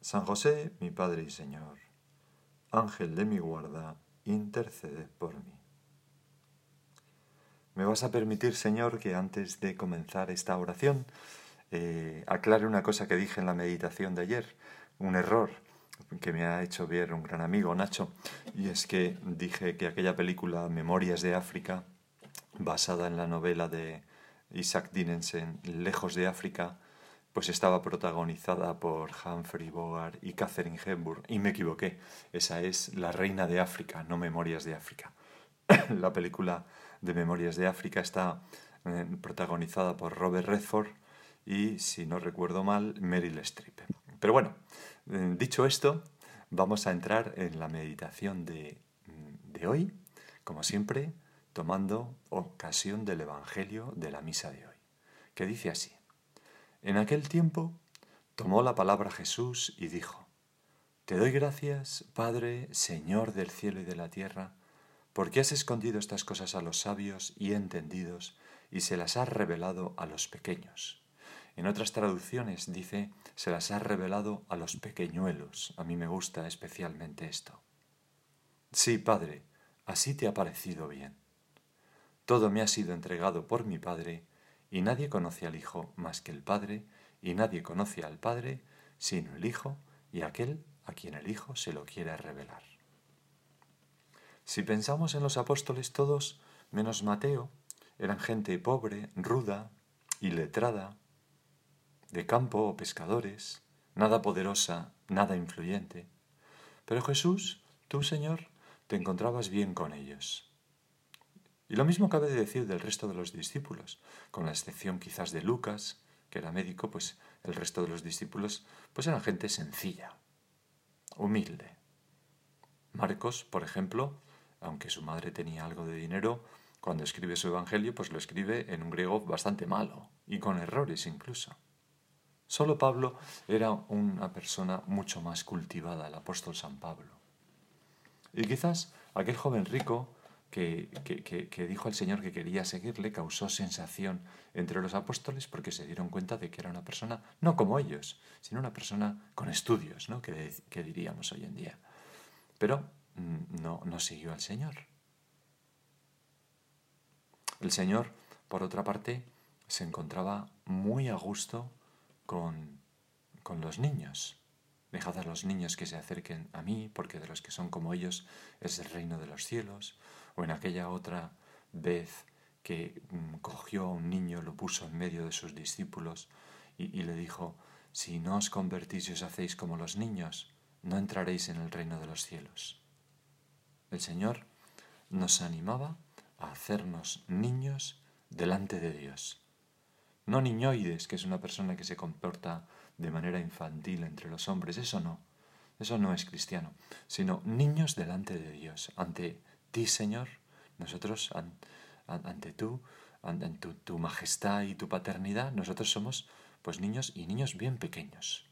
San José, mi Padre y Señor, Ángel de mi guarda, intercede por mí. Me vas a permitir, Señor, que antes de comenzar esta oración eh, aclare una cosa que dije en la meditación de ayer, un error que me ha hecho ver un gran amigo, Nacho, y es que dije que aquella película Memorias de África, basada en la novela de Isaac Dinensen, Lejos de África, pues estaba protagonizada por Humphrey Bogart y Catherine Hepburn, y me equivoqué. Esa es La Reina de África, no Memorias de África. la película de Memorias de África está eh, protagonizada por Robert Redford y, si no recuerdo mal, Meryl Streep. Pero bueno, eh, dicho esto, vamos a entrar en la meditación de, de hoy, como siempre, tomando ocasión del Evangelio de la misa de hoy, que dice así. En aquel tiempo tomó la palabra Jesús y dijo, Te doy gracias, Padre, Señor del cielo y de la tierra, porque has escondido estas cosas a los sabios y entendidos y se las has revelado a los pequeños. En otras traducciones dice, se las has revelado a los pequeñuelos. A mí me gusta especialmente esto. Sí, Padre, así te ha parecido bien. Todo me ha sido entregado por mi Padre, y nadie conoce al Hijo más que el Padre, y nadie conoce al Padre sino el Hijo y aquel a quien el Hijo se lo quiere revelar. Si pensamos en los apóstoles todos, menos Mateo, eran gente pobre, ruda, iletrada, de campo o pescadores, nada poderosa, nada influyente. Pero Jesús, tú Señor, te encontrabas bien con ellos. Y lo mismo cabe decir del resto de los discípulos, con la excepción quizás de Lucas, que era médico, pues el resto de los discípulos pues eran gente sencilla, humilde. Marcos, por ejemplo, aunque su madre tenía algo de dinero, cuando escribe su evangelio, pues lo escribe en un griego bastante malo y con errores incluso. Solo Pablo era una persona mucho más cultivada, el apóstol San Pablo. Y quizás aquel joven rico que, que, dijo al Señor que quería seguirle causó sensación entre los apóstoles porque se dieron cuenta de que era una persona, no como ellos, sino una persona con estudios, ¿no? que, que diríamos hoy en día. Pero mm, no, no siguió al Señor. El Señor, por otra parte, se encontraba muy a gusto con, con los niños. Dejad a los niños que se acerquen a mí, porque de los que son como ellos es el reino de los cielos o en aquella otra vez que mm, cogió a un niño, lo puso en medio de sus discípulos y, le dijo, si no os convertís y os hacéis como los niños, no entraréis en el reino de los cielos. El Señor nos animaba a hacernos niños delante de Dios. No niñoides, que es una persona que se comporta de manera infantil entre los hombres, eso no, eso no es cristiano, sino niños delante de Dios, ante ti, Señor, nosotros ante tú, ante tu, tu, majestad y tu paternidad, nosotros somos pues niños y niños bien pequeños.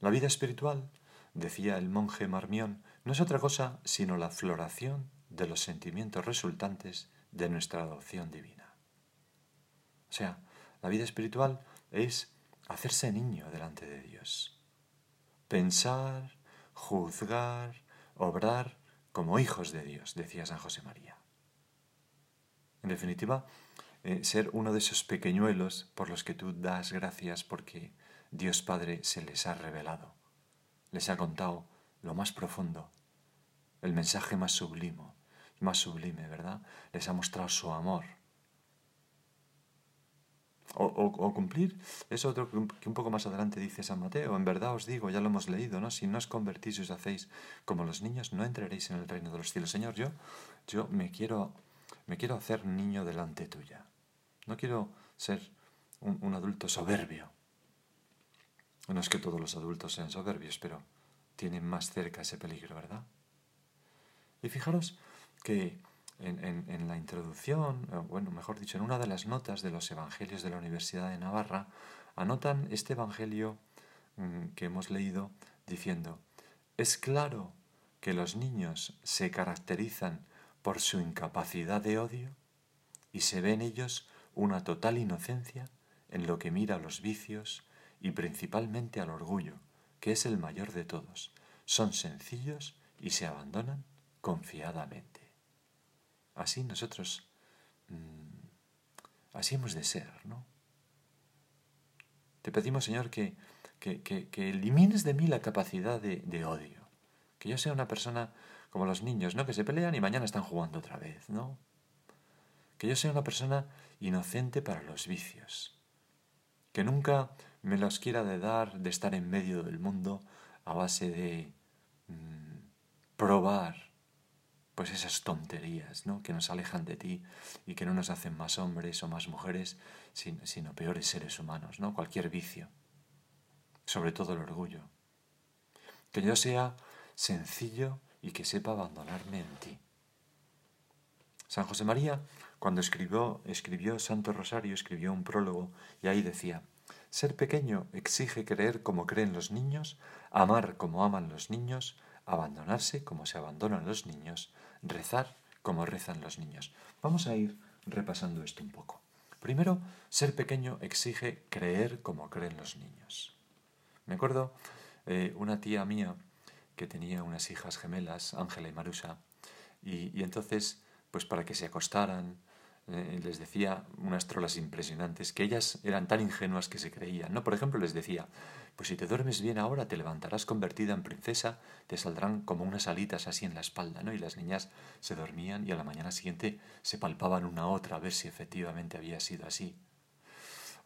La vida espiritual, decía el monje Marmión, no es otra cosa sino la floración de los sentimientos resultantes de nuestra adopción divina. O sea, la vida espiritual es hacerse niño delante de Dios. Pensar, juzgar, obrar como hijos de Dios, decía San José María. En definitiva, eh, ser uno de esos pequeñuelos por los que tú das gracias porque Dios Padre se les ha revelado, les ha contado lo más profundo, el mensaje más sublime, más sublime, ¿verdad? Les ha mostrado su amor. O, cumplir es otro que un, poco más adelante dice San Mateo. En verdad os digo, ya lo hemos leído, ¿no? Si no os convertís y os hacéis como los niños, no entraréis en el reino de los cielos. Señor, yo, yo me quiero, me quiero hacer niño delante tuya. No quiero ser un adulto soberbio. No es que todos los adultos sean soberbios, pero tienen más cerca ese peligro, ¿verdad? Y fijaros que en, la introducción, bueno, mejor dicho, en una de las notas de los Evangelios de la Universidad de Navarra, anotan este Evangelio mm, que hemos leído diciendo, es claro que los niños se caracterizan por su incapacidad de odio y se ve en ellos una total inocencia en lo que mira a los vicios y principalmente al orgullo, que es el mayor de todos. Son sencillos y se abandonan confiadamente. Así nosotros, mm, así hemos de ser, ¿no? Te pedimos, Señor, que, que, que, elimines de mí la capacidad de, de, odio. Que yo sea una persona como los niños, ¿no? Que se pelean y mañana están jugando otra vez, ¿no? Que yo sea una persona inocente para los vicios. Que nunca me los quiera de dar de estar en medio del mundo a base de mm, probar pues esas tonterías ¿no? que nos alejan de ti y que no nos hacen más hombres o más mujeres, sino, peores seres humanos, ¿no? cualquier vicio, sobre todo el orgullo. Que yo sea sencillo y que sepa abandonarme en ti. San José María, cuando escribió, escribió Santo Rosario, escribió un prólogo y ahí decía, ser pequeño exige creer como creen los niños, amar como aman los niños, abandonarse como se abandonan los niños, rezar como rezan los niños. Vamos a ir repasando esto un poco. Primero, ser pequeño exige creer como creen los niños. Me acuerdo eh, una tía mía que tenía unas hijas gemelas, Ángela y Marusa, y, y entonces, pues para que se acostaran, eh, les decía unas trolas impresionantes, que ellas eran tan ingenuas que se creían. ¿no? Por ejemplo, les decía, pues si te duermes bien ahora, te levantarás convertida en princesa, te saldrán como unas alitas así en la espalda, ¿no? Y las niñas se dormían y a la mañana siguiente se palpaban una a otra a ver si efectivamente había sido así.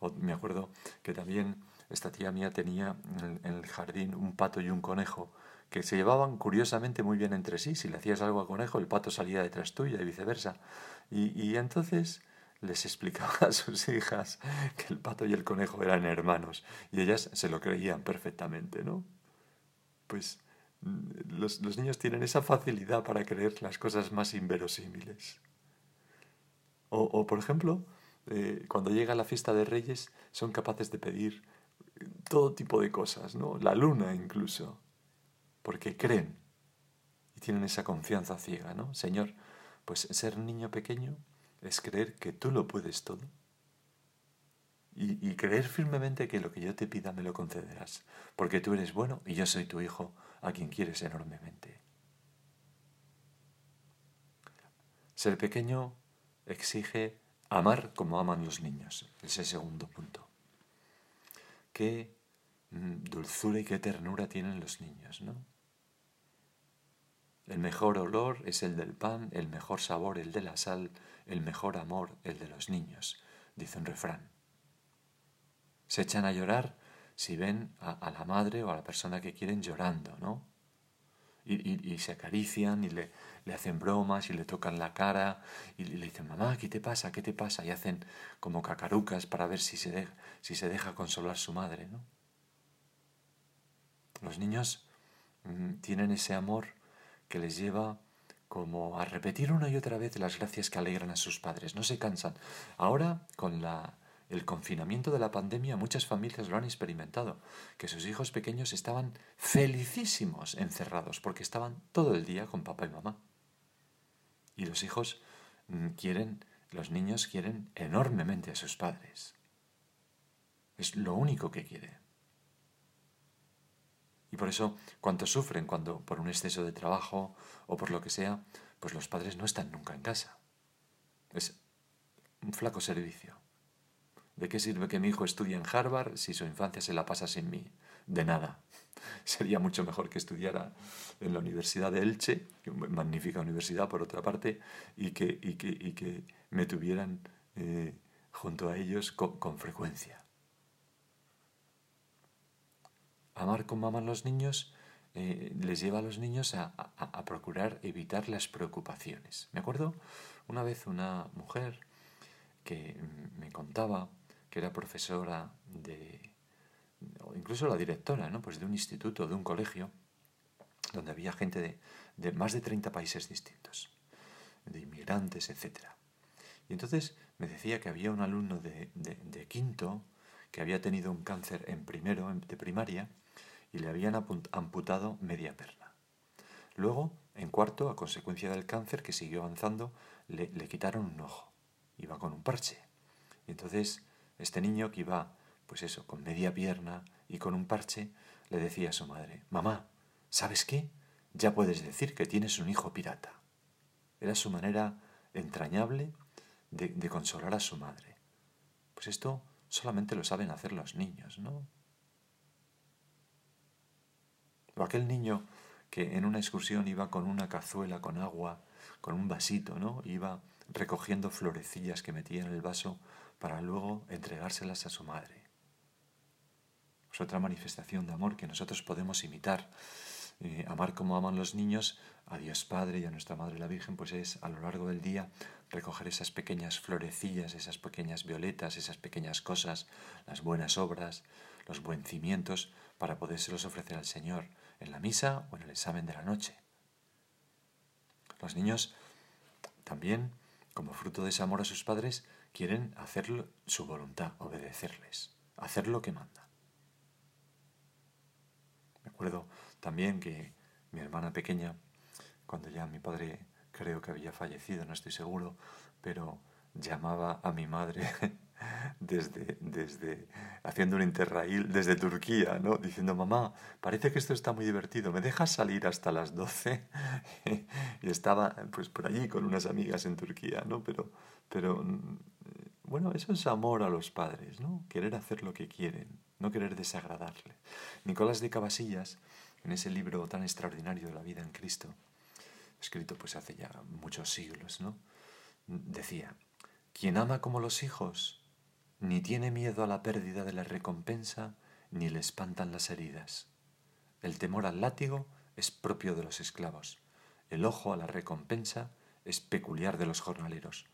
O me acuerdo que también esta tía mía tenía en el jardín un pato y un conejo que se llevaban curiosamente muy bien entre sí. Si le hacías algo al conejo, el pato salía detrás tuya y viceversa. Y, entonces les explicaba a sus hijas que el pato y el conejo eran hermanos y ellas se lo creían perfectamente, ¿no? Pues mm, los, niños tienen esa facilidad para creer las cosas más inverosímiles. O, por ejemplo, eh, cuando llega la fiesta de Reyes son capaces de pedir todo tipo de cosas, ¿no? La luna incluso, porque creen y tienen esa confianza ciega, ¿no? Señor, pues ser niño pequeño es creer que tú lo puedes todo y, creer firmemente que lo que yo te pida me lo concederás, porque tú eres bueno y yo soy tu hijo a quien quieres enormemente. Ser pequeño exige amar como aman los niños, ese segundo punto. Qué mm, dulzura y qué ternura tienen los niños, ¿no? El mejor olor es el del pan, el mejor sabor el de la sal, el mejor amor el de los niños, dice un refrán. Se echan a llorar si ven a, la madre o a la persona que quieren llorando, ¿no? Y, se acarician y le, hacen bromas y le tocan la cara y le dicen, mamá, ¿qué te pasa? ¿Qué te pasa? Y hacen como cacarucas para ver si se, deja, si se deja consolar su madre, ¿no? Los niños mm, tienen ese amor que les lleva como a repetir una y otra vez las gracias que alegran a sus padres. No se cansan. Ahora, con la, el confinamiento de la pandemia, muchas familias lo han experimentado, que sus hijos pequeños estaban felicísimos encerrados porque estaban todo el día con papá y mamá. Y los hijos mm, quieren, los niños quieren enormemente a sus padres. Es lo único que quieren. Y por eso, cuanto sufren cuando por un exceso de trabajo o por lo que sea, pues los padres no están nunca en casa. Es un flaco servicio. ¿De qué sirve que mi hijo estudie en Harvard si su infancia se la pasa sin mí? De nada. Sería mucho mejor que estudiara en la Universidad de Elche, magnífica universidad por otra parte, y que, y que, me tuvieran eh, junto a ellos con, frecuencia. Amar como aman los niños eh, les lleva a los niños a, procurar evitar las preocupaciones. Me acuerdo una vez una mujer que me contaba que era profesora de, o incluso la directora, ¿no? Pues de un instituto, de un colegio, donde había gente de, de más de 30 países distintos, de inmigrantes, etc. Y entonces me decía que había un alumno de, de, quinto que había tenido un cáncer en primero, de primaria, y le habían amputado media perna. Luego, en cuarto, a consecuencia del cáncer que siguió avanzando, le, le quitaron un ojo. Iba con un parche. Y entonces este niño que iba, pues eso, con media pierna y con un parche, le decía a su madre, Mamá, ¿sabes qué? Ya puedes decir que tienes un hijo pirata. Era su manera entrañable de, de consolar a su madre. Pues esto solamente lo saben hacer los niños, ¿no? O aquel niño que en una excursión iba con una cazuela con agua, con un vasito, ¿no? Iba recogiendo florecillas que metía en el vaso para luego entregárselas a su madre. Es otra manifestación de amor que nosotros podemos imitar. Eh, amar como aman los niños a Dios Padre y a nuestra Madre la Virgen, pues es a lo largo del día recoger esas pequeñas florecillas, esas pequeñas violetas, esas pequeñas cosas, las buenas obras, los buen cimientos, para podérselos ofrecer al Señor en la misa o en el examen de la noche. Los niños también, como fruto de ese amor a sus padres, quieren hacer su voluntad, obedecerles, hacer lo que mandan. Me acuerdo también que mi hermana pequeña, cuando ya mi padre creo que había fallecido, no estoy seguro, pero llamaba a mi madre desde, desde haciendo un interrail desde Turquía, ¿no? Diciendo, mamá, parece que esto está muy divertido, ¿me dejas salir hasta las 12? y estaba pues por allí con unas amigas en Turquía, ¿no? Pero, pero bueno, eso es amor a los padres, ¿no? Querer hacer lo que quieren, no querer desagradarle. Nicolás de Cabasillas, en ese libro tan extraordinario de la vida en Cristo, escrito pues hace ya muchos siglos, ¿no? Decía, quien ama como los hijos, ni tiene miedo a la pérdida de la recompensa, ni le espantan las heridas. El temor al látigo es propio de los esclavos. El ojo a la recompensa es peculiar de los jornaleros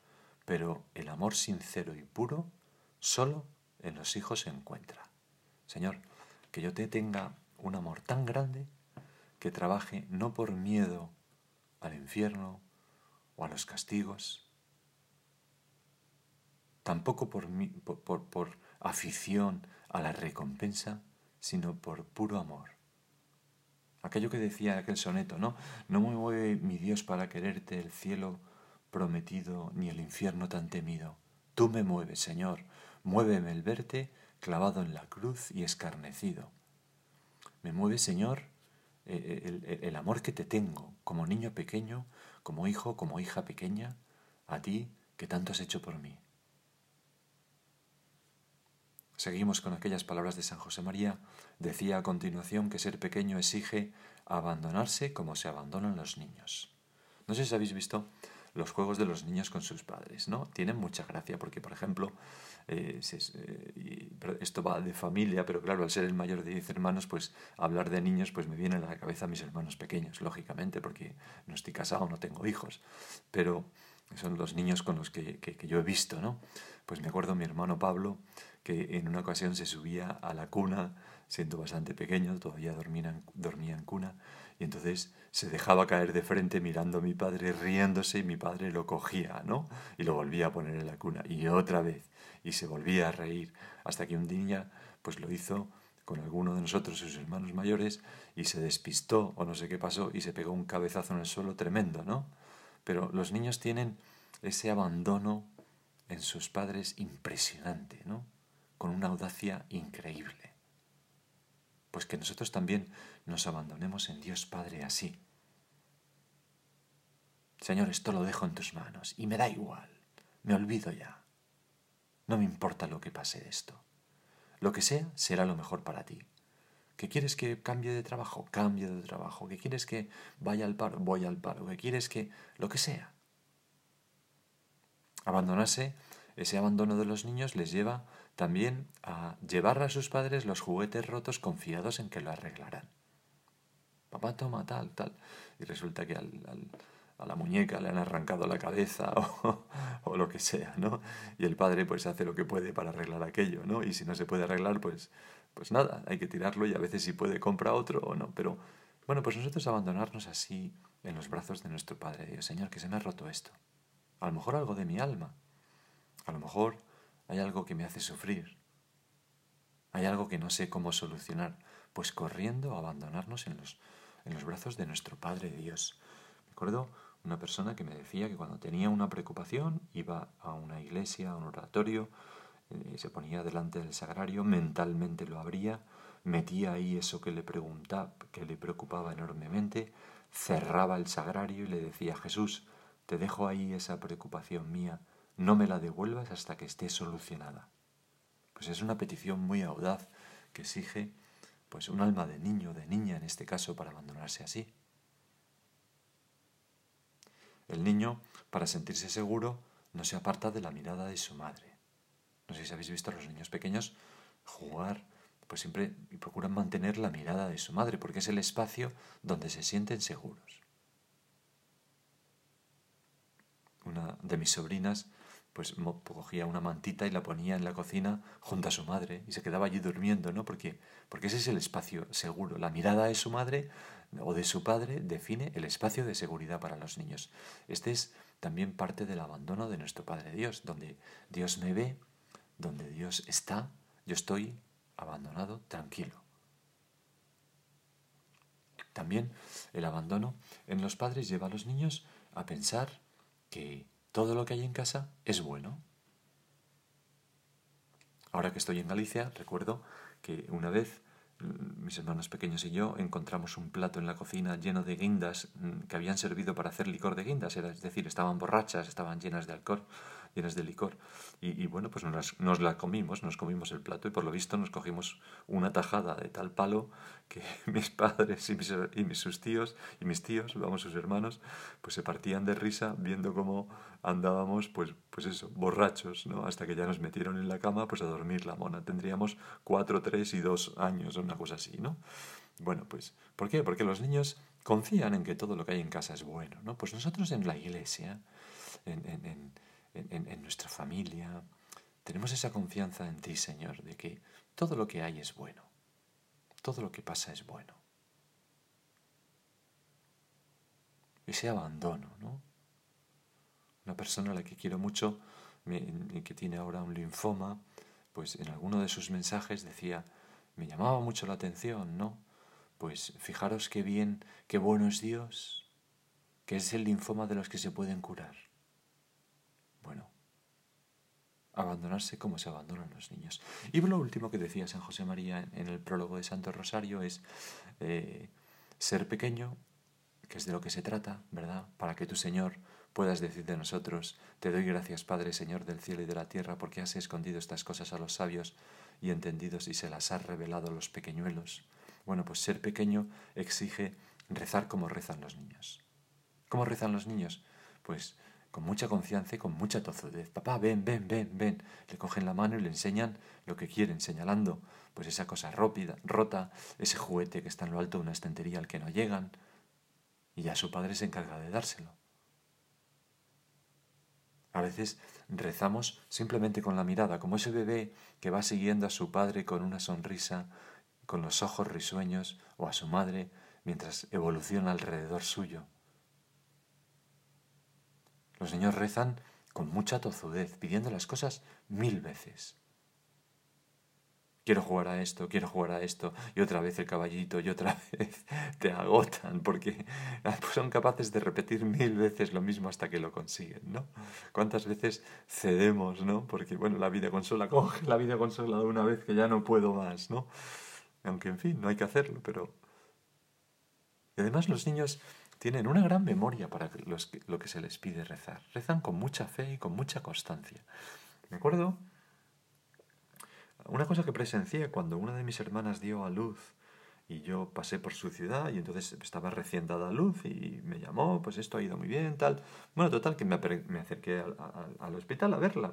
pero el amor sincero y puro solo en los hijos se encuentra. Señor, que yo te tenga un amor tan grande que trabaje no por miedo al infierno o a los castigos, tampoco por, por, por, afición a la recompensa, sino por puro amor. Aquello que decía aquel soneto, ¿no? No me mueve mi Dios para quererte el cielo prometido ni el infierno tan temido. Tú me mueves, Señor, muéveme el verte clavado en la cruz y escarnecido. Me mueve, Señor, eh, eh, el, amor que te tengo como niño pequeño, como hijo, como hija pequeña, a ti que tanto has hecho por mí. Seguimos con aquellas palabras de San José María. Decía a continuación que ser pequeño exige abandonarse como se abandonan los niños. No sé si habéis visto los juegos de los niños con sus padres, ¿no? Tienen mucha gracia porque, por ejemplo, eh, esto va de familia, pero claro, al ser el mayor de diez hermanos, pues hablar de niños, pues me vienen a la cabeza mis hermanos pequeños, lógicamente, porque no estoy casado, no tengo hijos, pero son los niños con los que, que yo he visto, ¿no? Pues me acuerdo mi hermano Pablo, que en una ocasión se subía a la cuna, siendo bastante pequeño, todavía dormía dormía en cuna, y entonces se dejaba caer de frente mirando a mi padre, riéndose, y mi padre lo cogía, ¿no? Y lo volvía a poner en la cuna, y otra vez, y se volvía a reír, hasta que un día, pues lo hizo con alguno de nosotros, sus hermanos mayores, y se despistó, o no sé qué pasó, y se pegó un cabezazo en el suelo tremendo, ¿no? Pero los niños tienen ese abandono en sus padres impresionante, ¿no? Con una audacia increíble pues que nosotros también nos abandonemos en Dios Padre así. Señor, esto lo dejo en tus manos y me da igual, me olvido ya. No me importa lo que pase de esto. Lo que sea será lo mejor para ti. ¿Que quieres que cambie de trabajo? Cambie de trabajo. ¿Que quieres que vaya al paro? Voy al paro. ¿Que quieres que... lo que sea. Abandonarse, ese abandono de los niños les lleva también a llevar a sus padres los juguetes rotos confiados en que lo arreglarán. Papá toma tal, tal. Y resulta que a la muñeca le han arrancado la cabeza o, o, lo que sea, ¿no? Y el padre pues hace lo que puede para arreglar aquello, ¿no? Y si no se puede arreglar, pues, pues nada, hay que tirarlo y a veces si puede compra otro o no. Pero bueno, pues nosotros abandonarnos así en los brazos de nuestro Padre Dios, Señor, que se me ha roto esto. A lo mejor algo de mi alma. A lo mejor hay algo que me hace sufrir. Hay algo que no sé cómo solucionar. Pues corriendo a abandonarnos en los, en los brazos de nuestro Padre Dios. Me acuerdo una persona que me decía que cuando tenía una preocupación iba a una iglesia, a un oratorio, eh, se ponía delante del sagrario, mentalmente lo abría, metía ahí eso que le preguntaba, que le preocupaba enormemente, cerraba el sagrario y le decía, Jesús, te dejo ahí esa preocupación mía, no me la devuelvas hasta que esté solucionada. Pues es una petición muy audaz que exige pues un alma de niño, de niña en este caso, para abandonarse así. El niño, para sentirse seguro, no se aparta de la mirada de su madre. No sé si habéis visto a los niños pequeños jugar, pues siempre procuran mantener la mirada de su madre, porque es el espacio donde se sienten seguros. Una de mis sobrinas pues cogía una mantita y la ponía en la cocina junto a su madre y se quedaba allí durmiendo, ¿no? Porque, porque ese es el espacio seguro. La mirada de su madre o de su padre define el espacio de seguridad para los niños. Este es también parte del abandono de nuestro Padre Dios, donde Dios me ve, donde Dios está, yo estoy abandonado, tranquilo. También el abandono en los padres lleva a los niños a pensar que todo lo que hay en casa es bueno. Ahora que estoy en Galicia, recuerdo que una vez mm, mis hermanos pequeños y yo encontramos un plato en la cocina lleno de guindas mm, que habían servido para hacer licor de guindas, es decir, estaban borrachas, estaban llenas de alcohol llenas de licor. Y, bueno, pues nos, nos, la comimos, nos comimos el plato y por lo visto nos cogimos una tajada de tal palo que mis padres y mis, y mis sus tíos y mis tíos, vamos, sus hermanos, pues se partían de risa viendo cómo andábamos, pues, pues eso, borrachos, ¿no? Hasta que ya nos metieron en la cama, pues a dormir la mona. Tendríamos cuatro, tres y dos años, una cosa así, ¿no? Bueno, pues, ¿por qué? Porque los niños confían en que todo lo que hay en casa es bueno, ¿no? Pues nosotros en la iglesia, en, en en, nuestra familia. Tenemos esa confianza en ti, Señor, de que todo lo que hay es bueno. Todo lo que pasa es bueno. Ese abandono, ¿no? Una persona a la que quiero mucho que tiene ahora un linfoma, pues en alguno de sus mensajes decía, me llamaba mucho la atención, ¿no? Pues fijaros qué bien, qué bueno es Dios, que es el linfoma de los que se pueden curar. Bueno, abandonarse como se abandonan los niños. Y lo último que decía San José María en el prólogo de Santo Rosario es eh, ser pequeño, que es de lo que se trata, ¿verdad? Para que tu Señor puedas decir de nosotros, te doy gracias Padre Señor del cielo y de la tierra, porque has escondido estas cosas a los sabios y entendidos y se las has revelado a los pequeñuelos. Bueno, pues ser pequeño exige rezar como rezan los niños. ¿Cómo rezan los niños? Pues con mucha confianza y con mucha tozudez. Papá, ven, ven, ven, ven. Le cogen la mano y le enseñan lo que quieren, señalando pues esa cosa rota, ese juguete que está en lo alto de una estantería al que no llegan. Y ya su padre se encarga de dárselo. A veces rezamos simplemente con la mirada, como ese bebé que va siguiendo a su padre con una sonrisa, con los ojos risueños, o a su madre mientras evoluciona alrededor suyo. Los niños rezan con mucha tozudez, pidiendo las cosas mil veces. Quiero jugar a esto, quiero jugar a esto, y otra vez el caballito, y otra vez te agotan, porque son capaces de repetir mil veces lo mismo hasta que lo consiguen, ¿no? ¿Cuántas veces cedemos, ¿no? Porque, bueno, la videoconsola, coge la videoconsola de una vez que ya no puedo más, ¿no? Aunque, en fin, no hay que hacerlo, pero... Y además los niños tienen una gran memoria para lo que se les pide rezar. Rezan con mucha fe y con mucha constancia. Me acuerdo una cosa que presencié cuando una de mis hermanas dio a luz y yo pasé por su ciudad y entonces estaba recién dada luz y me llamó, pues esto ha ido muy bien, tal. Bueno, total, que me, acerqué al, hospital a verla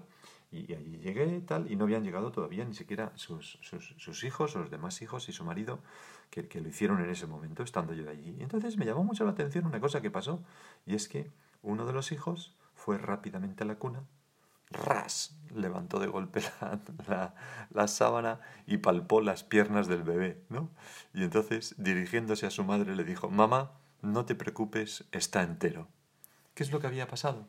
y, allí llegué, tal, y no habían llegado todavía ni siquiera sus, sus, hijos, los demás hijos y su marido, que, que, lo hicieron en ese momento, estando yo allí. Y entonces me llamó mucho la atención una cosa que pasó, y es que uno de los hijos fue rápidamente a la cuna ras, levantó de golpe la, sábana y palpó las piernas del bebé, ¿no? Y entonces, dirigiéndose a su madre, le dijo, mamá, no te preocupes, está entero. ¿Qué es lo que había pasado?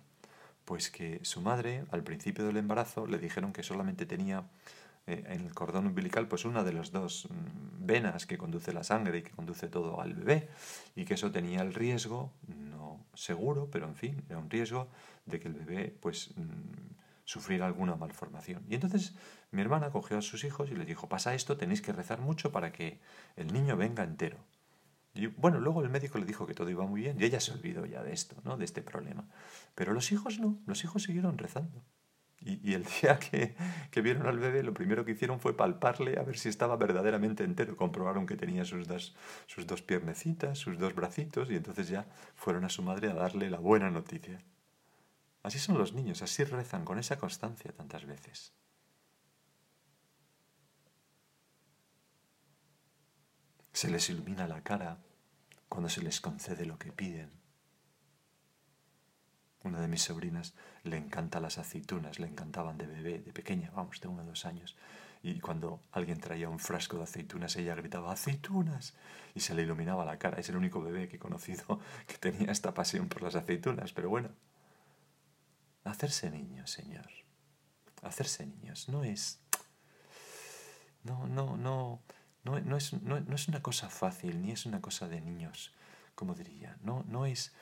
Pues que su madre, al principio del embarazo, le dijeron que solamente tenía eh, en el cordón umbilical pues una de las dos mm, venas que conduce la sangre y que conduce todo al bebé y que eso tenía el riesgo, no seguro, pero en fin, era un riesgo de que el bebé pues mm, sufrir alguna malformación. Y entonces mi hermana cogió a sus hijos y les dijo, pasa esto, tenéis que rezar mucho para que el niño venga entero. Y bueno, luego el médico le dijo que todo iba muy bien y ella se olvidó ya de esto, ¿no? de este problema. Pero los hijos no, los hijos siguieron rezando. Y, el día que, que, vieron al bebé, lo primero que hicieron fue palparle a ver si estaba verdaderamente entero. Comprobaron que tenía sus dos, sus dos piernecitas, sus dos bracitos, y entonces ya fueron a su madre a darle la buena noticia. Así son los niños, así rezan con esa constancia tantas veces. Se les ilumina la cara cuando se les concede lo que piden. Una de mis sobrinas le encanta las aceitunas, le encantaban de bebé, de pequeña, vamos, de uno o dos años. Y cuando alguien traía un frasco de aceitunas, ella gritaba, aceitunas, y se le iluminaba la cara. Es el único bebé que he conocido que tenía esta pasión por las aceitunas, pero bueno, Hacerse niños, Señor. Hacerse niños no es... No, no, no, no, es, no, es una cosa fácil, ni es una cosa de niños, como diría. No, no, es,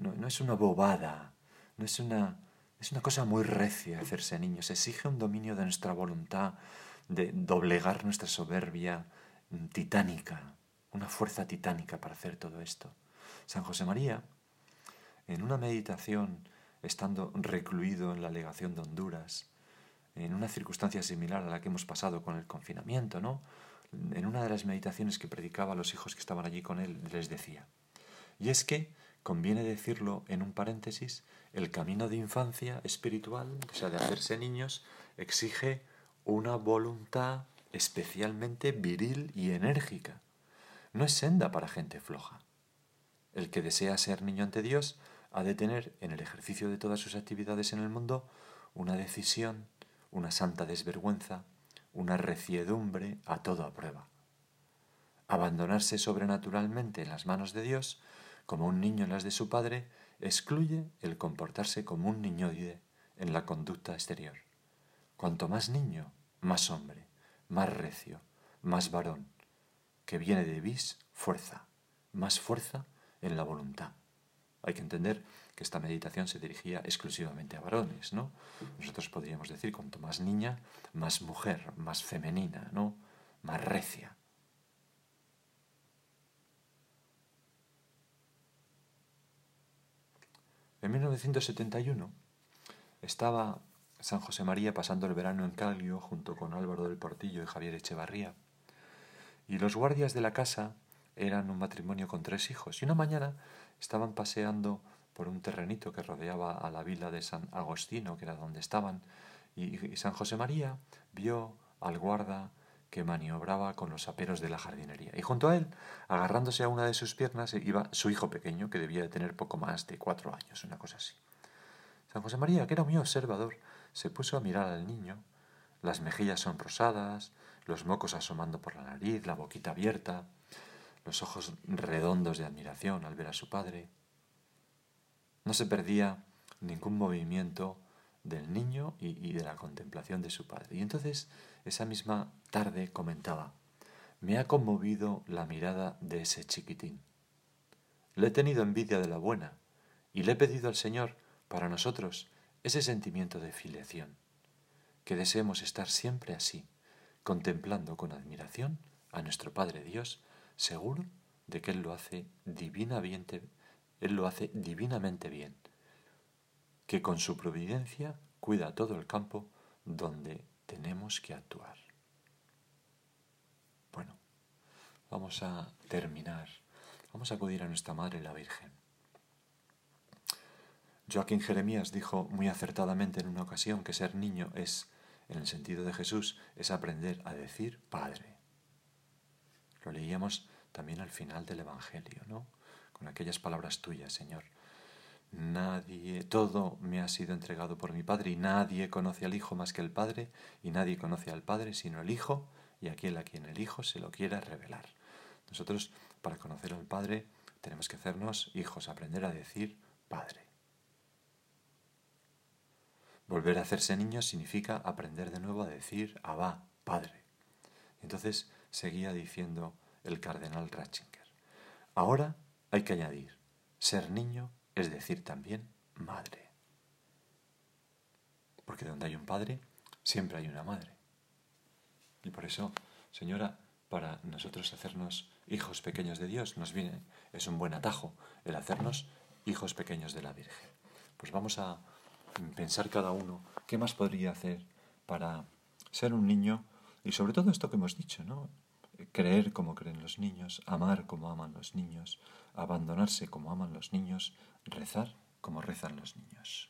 no, es una bobada, no es una, es una cosa muy recia hacerse niños. Exige un dominio de nuestra voluntad, de doblegar nuestra soberbia titánica, una fuerza titánica para hacer todo esto. San José María, en una meditación estando recluido en la legación de Honduras, en una circunstancia similar a la que hemos pasado con el confinamiento, ¿no? En una de las meditaciones que predicaba a los hijos que estaban allí con él, les decía, y es que, conviene decirlo en un paréntesis, el camino de infancia espiritual, o sea, de hacerse niños, exige una voluntad especialmente viril y enérgica. No es senda para gente floja. El que desea ser niño ante Dios ha de tener en el ejercicio de todas sus actividades en el mundo una decisión, una santa desvergüenza, una reciedumbre a todo a prueba. Abandonarse sobrenaturalmente en las manos de Dios, como un niño en las de su padre, excluye el comportarse como un niñoide en la conducta exterior. Cuanto más niño, más hombre, más recio, más varón, que viene de vis, fuerza, más fuerza en la voluntad. Hay que entender que esta meditación se dirigía exclusivamente a varones, ¿no? Nosotros podríamos decir, cuanto más niña, más mujer, más femenina, ¿no? Más recia. En 1971 estaba San José María pasando el verano en Calio junto con Álvaro del Portillo y Javier Echevarría. Y los guardias de la casa eran un matrimonio con tres hijos. Y una mañana estaban paseando por un terrenito que rodeaba a la vila de San Agostino, que era donde estaban, y, San José María vio al guarda que maniobraba con los aperos de la jardinería. Y junto a él, agarrándose a una de sus piernas, iba su hijo pequeño, que debía de tener poco más de cuatro años, una cosa así. San José María, que era muy observador, se puso a mirar al niño, las mejillas son rosadas, los mocos asomando por la nariz, la boquita abierta, los ojos redondos de admiración al ver a su padre. No se perdía ningún movimiento del niño y, de la contemplación de su padre. Y entonces, esa misma tarde comentaba, me ha conmovido la mirada de ese chiquitín. Le he tenido envidia de la buena y le he pedido al Señor para nosotros ese sentimiento de filiación, que deseemos estar siempre así, contemplando con admiración a nuestro Padre Dios seguro de que Él lo hace divinamente, él lo hace divinamente bien, que con su providencia cuida todo el campo donde tenemos que actuar. Bueno, vamos a terminar. Vamos a acudir a nuestra Madre la Virgen. Joaquín Jeremías dijo muy acertadamente en una ocasión que ser niño es, en el sentido de Jesús, es aprender a decir Padre. Lo leíamos también al final del Evangelio, ¿no? Con aquellas palabras tuyas, Señor. Nadie, todo me ha sido entregado por mi Padre y nadie conoce al Hijo más que el Padre y nadie conoce al Padre sino el Hijo y aquel a quien el Hijo se lo quiera revelar. Nosotros, para conocer al Padre, tenemos que hacernos hijos, aprender a decir Padre. Volver a hacerse niño significa aprender de nuevo a decir Abba, Padre. Entonces seguía diciendo el cardenal Ratzinger. Ahora hay que añadir, ser niño es decir también madre. Porque donde hay un padre, siempre hay una madre. Y por eso, señora, para nosotros hacernos hijos pequeños de Dios, nos viene, es un buen atajo el hacernos hijos pequeños de la Virgen. Pues vamos a pensar cada uno qué más podría hacer para ser un niño y sobre todo esto que hemos dicho, ¿no? Creer como creen los niños, amar como aman los niños, abandonarse como aman los niños, rezar como rezan los niños.